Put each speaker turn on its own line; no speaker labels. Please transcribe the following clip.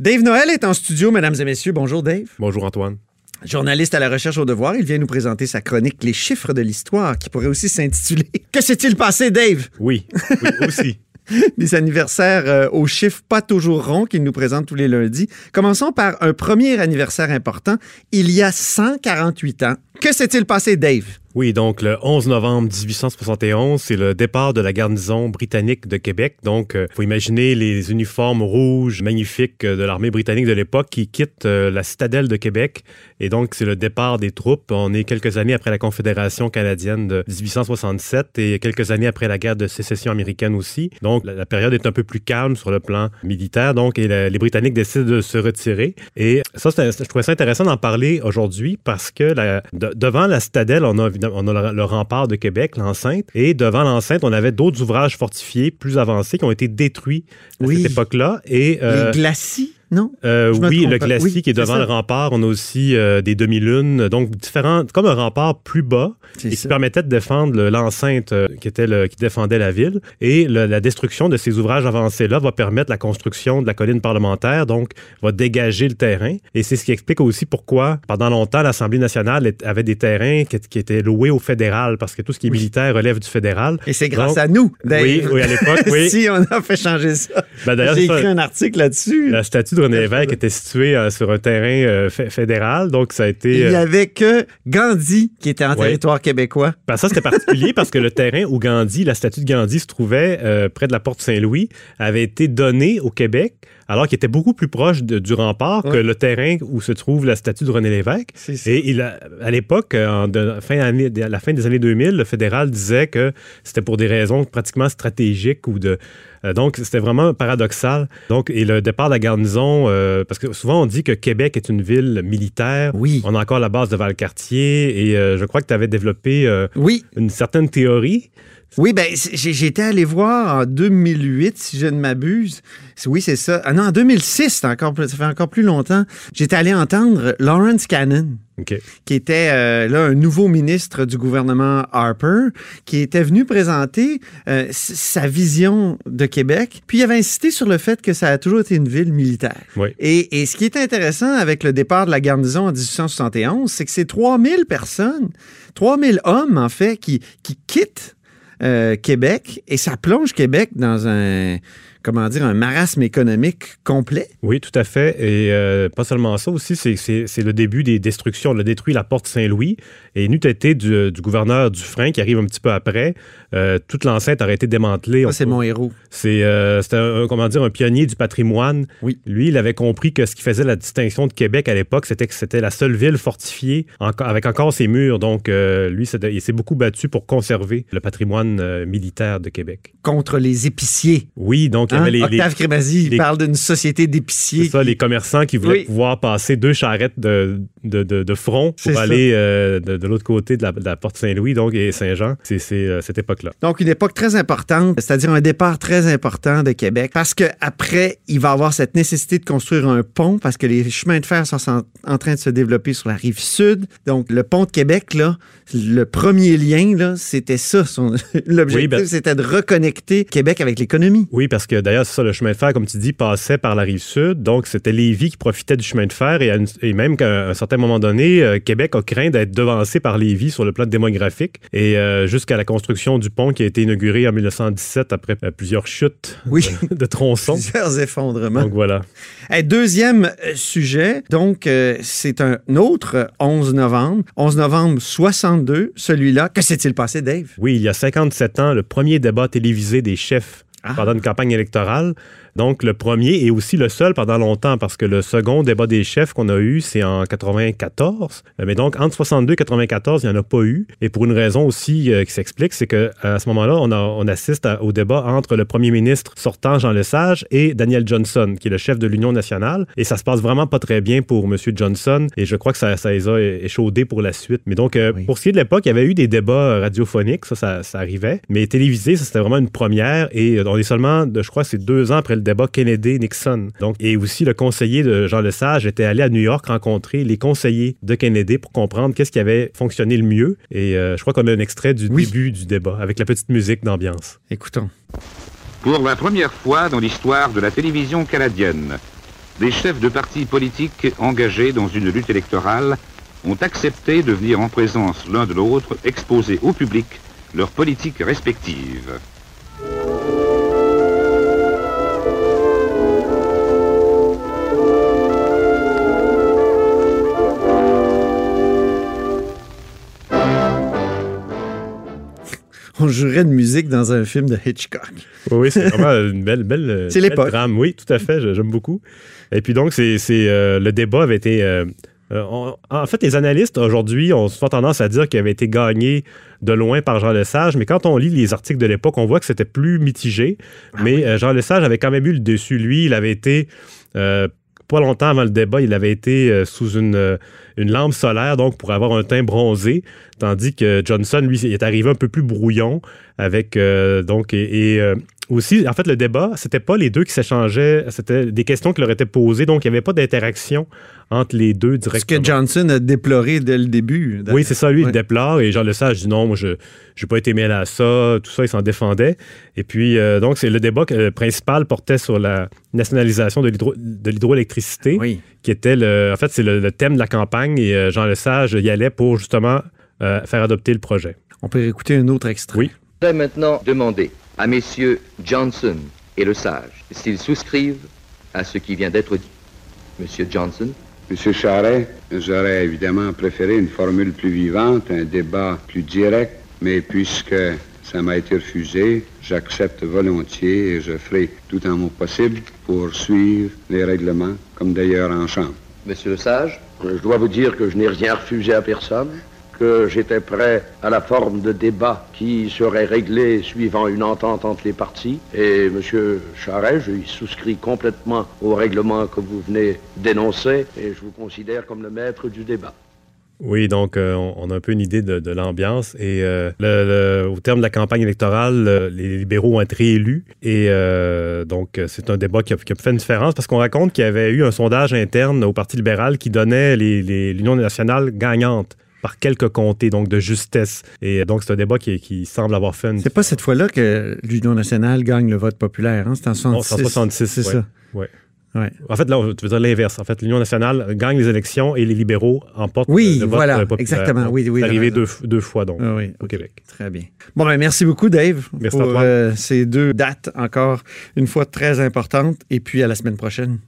Dave Noël est en studio, mesdames et messieurs. Bonjour Dave.
Bonjour Antoine.
Journaliste à la recherche au devoir, il vient nous présenter sa chronique Les chiffres de l'histoire, qui pourrait aussi s'intituler Que s'est-il passé, Dave?
Oui, oui aussi.
Des anniversaires euh, aux chiffres pas toujours ronds qu'il nous présente tous les lundis. Commençons par un premier anniversaire important, il y a 148 ans. Que s'est-il passé, Dave?
Oui, donc le 11 novembre 1871, c'est le départ de la garnison britannique de Québec. Donc, il faut imaginer les uniformes rouges magnifiques de l'armée britannique de l'époque qui quittent euh, la citadelle de Québec. Et donc, c'est le départ des troupes. On est quelques années après la Confédération canadienne de 1867 et quelques années après la guerre de sécession américaine aussi. Donc, la, période est un peu plus calme sur le plan militaire. Donc, et les Britanniques décident de se retirer. Et ça, je trouvais ça intéressant d'en parler aujourd'hui parce que devant la citadelle, on a on a le, rempart de Québec, l'enceinte, et devant l'enceinte, on avait d'autres ouvrages fortifiés plus avancés qui ont été détruits à cette époque-là.
Et, euh, Les glacis? Non?
Euh, oui, le qui est devant le rempart. On a aussi euh, des demi-lunes, donc différents, comme un rempart plus bas et qui permettait de défendre l'enceinte euh, qui était le, qui défendait la ville. Et la destruction de ces ouvrages avancés-là va permettre la construction de la colline parlementaire, donc va dégager le terrain. Et c'est ce qui explique aussi pourquoi, pendant longtemps, l'Assemblée nationale avait des terrains qui, étaient loués au fédéral, parce que tout ce qui est militaire relève du fédéral.
Et c'est grâce à nous,
Oui, oui, à l'époque, oui.
si on a fait changer ça.
Ben,
J'ai écrit un article là-dessus.
La statue de Lévesque était située euh, sur un terrain euh, fédéral, donc ça a été...
Il n'y avait que Gandhi qui était en territoire québécois.
Ben, ça, c'était particulier parce que le terrain où Gandhi, la statue de Gandhi se trouvait euh, près de la porte Saint-Louis, avait été donné au Québec alors qu'il était beaucoup plus proche du rempart que le terrain où se trouve la statue de René Lévesque. Et il à l'époque, en fin à la fin des années 2000, le fédéral disait que c'était pour des raisons pratiquement stratégiques ou de euh, donc, c'était vraiment paradoxal. Donc, et le départ de la garnison, euh, parce que souvent on dit que Québec est une ville militaire.
Oui.
On a encore la base de Valcartier et euh, je crois que tu avais développé
oui.
une certaine théorie
oui, ben j'étais allé voir en 2008, si je ne m'abuse. Oui, c'est ça. Ah non, en 2006, encore, ça fait encore plus longtemps. J'étais allé entendre Lawrence Cannon. qui était euh, là un nouveau ministre du gouvernement Harper, qui était venu présenter euh, sa vision de Québec. Puis il avait insisté sur le fait que ça a toujours été une ville militaire. Et, et, ce qui est intéressant avec le départ de la garnison en 1871, c'est que c'est 3000 personnes, 3000 hommes en fait, qui, qui quittent Québec et ça plonge Québec dans un comment dire, un marasme économique complet?
Oui, tout à fait. Et euh, pas seulement ça aussi, c'est le début des destructions. On a détruit la porte Saint-Louis et n'eût été du, du, gouverneur Dufresne qui arrive un petit peu après. Euh, toute l'enceinte aurait été démantelée.
c'est mon héros.
C'est euh, un, comment dire, un pionnier du patrimoine.
Oui.
Lui, il avait compris que ce qui faisait la distinction de Québec à l'époque, c'était que c'était la seule ville fortifiée avec encore ses murs. Donc, lui, il s'est beaucoup battu pour conserver le patrimoine militaire de Québec.
Contre les épiciers.
Oui, donc
Hein? Octave Crémazie, il parle d'une société d'épiciers.
C'est ça, les commerçants qui voulaient pouvoir passer deux charrettes de, de, de, front pour aller euh, de, l'autre côté de la, porte Saint-Louis, donc, et Saint-Jean. C'est euh, cette époque-là.
Donc, une époque très importante, c'est-à-dire un départ très important de Québec, parce qu'après, il va avoir cette nécessité de construire un pont, parce que les chemins de fer sont en train de se développer sur la rive sud. Donc, le pont de Québec, là, le premier lien, c'était ça. L'objectif, ben c'était de reconnecter Québec avec l'économie.
Oui, parce que d'ailleurs, c'est ça, le chemin de fer, comme tu dis, passait par la rive sud. Donc, c'était Lévis qui profitait du chemin de fer et, et même qu'à un certain moment donné, euh, Québec a craint d'être devancé par Lévis sur le plan démographique. Et euh, jusqu'à la construction du pont qui a été inauguré en 1917 après euh, plusieurs chutes
oui.
de, tronçons.
Plusieurs effondrements.
Donc, voilà.
deuxième sujet, donc, c'est un autre 11 novembre. 11 novembre 62, celui-là. Que s'est-il passé, Dave?
Oui, il y a 57 ans, le premier débat télévisé des chefs ah. pendant une campagne électorale. Donc, le premier et aussi le seul pendant longtemps, parce que le second débat des chefs qu'on a eu, c'est en 94. Mais donc, entre 62 et 94, il n'y en a pas eu. Et pour une raison aussi euh, qui s'explique, c'est qu'à ce moment-là, on, on assiste au débat entre le premier ministre sortant, Jean Lesage, et Daniel Johnson, qui est le chef de l'Union nationale. Et ça se passe vraiment pas très bien pour M. Johnson. Et je crois que ça, ça les a échaudés pour la suite. Mais donc, euh, pour ce qui est de l'époque, il y avait eu des débats radiophoniques, ça, ça, ça arrivait. Mais télévisé, ça, c'était vraiment une première. Et on est seulement, je crois, c'est deux ans après le débat Kennedy-Nixon. Donc, et aussi, le conseiller de Jean Lesage était allé à New York rencontrer les conseillers de Kennedy pour comprendre qu'est-ce qui avait fonctionné le mieux. Et euh, je crois qu'on a un extrait du début du débat avec la petite musique d'ambiance.
Écoutons.
Pour la première fois dans l'histoire de la télévision canadienne, des chefs de partis politiques engagés dans une lutte électorale ont accepté de venir en présence l'un de l'autre exposer au public leurs politiques respectives.
On jouerait de musique dans un film de Hitchcock.
Oui, c'est vraiment une belle, belle,
c'est l'époque.
drame. Oui, tout à fait, j'aime beaucoup. Et puis donc, c'est, euh, le débat avait été... Euh, euh, en fait, les analystes aujourd'hui ont souvent tendance à dire qu'il avait été gagné de loin par Jean Lesage, mais quand on lit les articles de l'époque, on voit que c'était plus mitigé. Ah mais Jean Lesage avait quand même eu le dessus. Lui, il avait été pas longtemps avant le débat, il avait été euh, sous une, euh, une lampe solaire, donc pour avoir un teint bronzé, tandis que Johnson, lui, est arrivé un peu plus brouillon avec euh, donc et, aussi, en fait, le débat, c'était pas les deux qui s'échangeaient, c'était des questions qui leur étaient posées, donc il n'y avait pas d'interaction entre les deux directement.
Ce que Johnson a déploré dès le début.
Oui, c'est ça, lui, il déplore, et Jean Lesage dit non, moi, je n'ai pas été mêlé à ça, tout ça, il s'en défendait. Et puis, donc, c'est le débat principal portait sur la nationalisation de l'hydroélectricité, qui était, le, en fait, c'est le, thème de la campagne, et Jean Lesage y allait pour justement faire adopter le projet.
On peut écouter un autre extrait.
Oui.
Je vais maintenant demander à messieurs Johnson et Le Sage s'ils souscrivent à ce qui vient d'être dit. Monsieur Johnson?
Monsieur Charret, j'aurais évidemment préféré une formule plus vivante, un débat plus direct, mais puisque ça m'a été refusé, j'accepte volontiers et je ferai tout en mon possible pour suivre les règlements, comme d'ailleurs en chambre.
Monsieur Le Sage?
Je dois vous dire que je n'ai rien refusé à personne que j'étais prêt à la forme de débat qui serait réglée suivant une entente entre les parties. Et M. Charret, je souscris complètement au règlement que vous venez d'énoncer et je vous considère comme le maître du débat.
Oui, donc euh, on a un peu une idée de, l'ambiance. Et euh, au terme de la campagne électorale, euh, les libéraux ont été réélus. Et donc c'est un débat qui a, fait une différence parce qu'on raconte qu'il y avait eu un sondage interne au Parti libéral qui donnait l'Union nationale gagnante par quelques comtés, donc de justesse. Et donc, c'est un débat qui, semble avoir fait une...
C'est pas cette fois-là que l'Union nationale gagne le vote populaire, hein? c'est en
66. c'est ça. Ouais. En fait, là, tu veux dire l'inverse. En fait, l'Union nationale gagne les élections et les libéraux emportent
oui,
le
vote voilà, populaire. exactement. Oui, oui,
arrivé deux, deux, fois, donc,
ah au Québec. Très bien. Bon, ben, merci beaucoup, Dave,
merci
pour euh, ces deux dates encore une fois très importantes. Et puis, à la semaine prochaine.